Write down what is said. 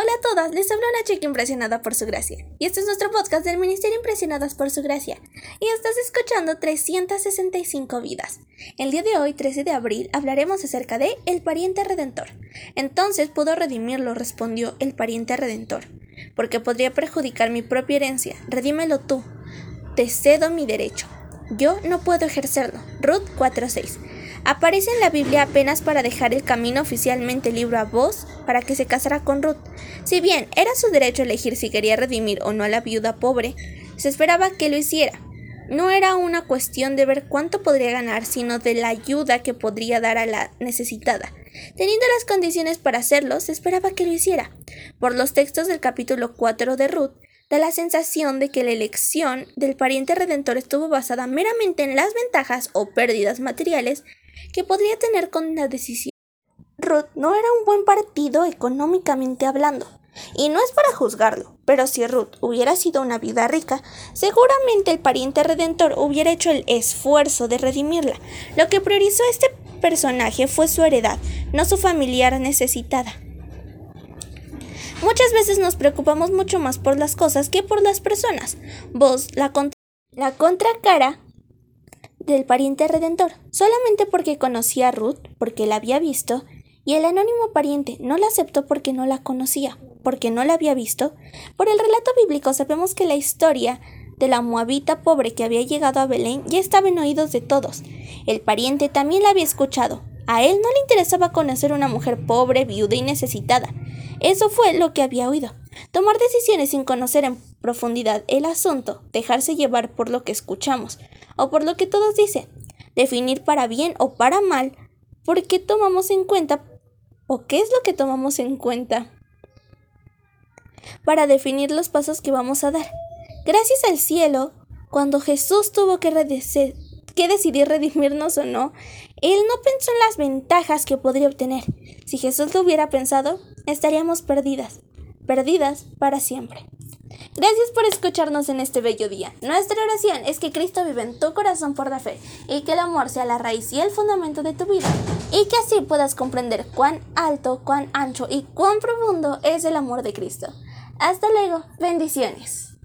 Hola a todas, les habla una chica impresionada por su gracia. Y este es nuestro podcast del Ministerio Impresionadas por su gracia. Y estás escuchando 365 vidas. El día de hoy, 13 de abril, hablaremos acerca de el pariente redentor. Entonces pudo redimirlo, respondió el pariente redentor. Porque podría perjudicar mi propia herencia. Redímelo tú. Te cedo mi derecho. Yo no puedo ejercerlo. Ruth 4.6. Aparece en la Biblia apenas para dejar el camino oficialmente libre a vos para que se casara con Ruth. Si bien era su derecho elegir si quería redimir o no a la viuda pobre, se esperaba que lo hiciera. No era una cuestión de ver cuánto podría ganar, sino de la ayuda que podría dar a la necesitada. Teniendo las condiciones para hacerlo, se esperaba que lo hiciera. Por los textos del capítulo 4 de Ruth, da la sensación de que la elección del pariente redentor estuvo basada meramente en las ventajas o pérdidas materiales que podría tener con la decisión. Ruth no era un buen partido económicamente hablando, y no es para juzgarlo, pero si Ruth hubiera sido una viuda rica, seguramente el pariente redentor hubiera hecho el esfuerzo de redimirla. Lo que priorizó este personaje fue su heredad, no su familiar necesitada. Muchas veces nos preocupamos mucho más por las cosas que por las personas. Vos, la, la contracara del pariente redentor, solamente porque conocía a Ruth, porque la había visto, y el anónimo pariente no la aceptó porque no la conocía, porque no la había visto. Por el relato bíblico sabemos que la historia de la moabita pobre que había llegado a Belén ya estaba en oídos de todos. El pariente también la había escuchado. A él no le interesaba conocer una mujer pobre, viuda y necesitada. Eso fue lo que había oído. Tomar decisiones sin conocer en profundidad el asunto, dejarse llevar por lo que escuchamos o por lo que todos dicen, definir para bien o para mal, por qué tomamos en cuenta o qué es lo que tomamos en cuenta para definir los pasos que vamos a dar. Gracias al cielo, cuando Jesús tuvo que, decidir redimirnos o no, Él no pensó en las ventajas que podría obtener. Si Jesús lo hubiera pensado, estaríamos perdidas perdidas para siempre. Gracias por escucharnos en este bello día. Nuestra oración es que Cristo vive en tu corazón por la fe y que el amor sea la raíz y el fundamento de tu vida y que así puedas comprender cuán alto, cuán ancho y cuán profundo es el amor de Cristo. Hasta luego, bendiciones.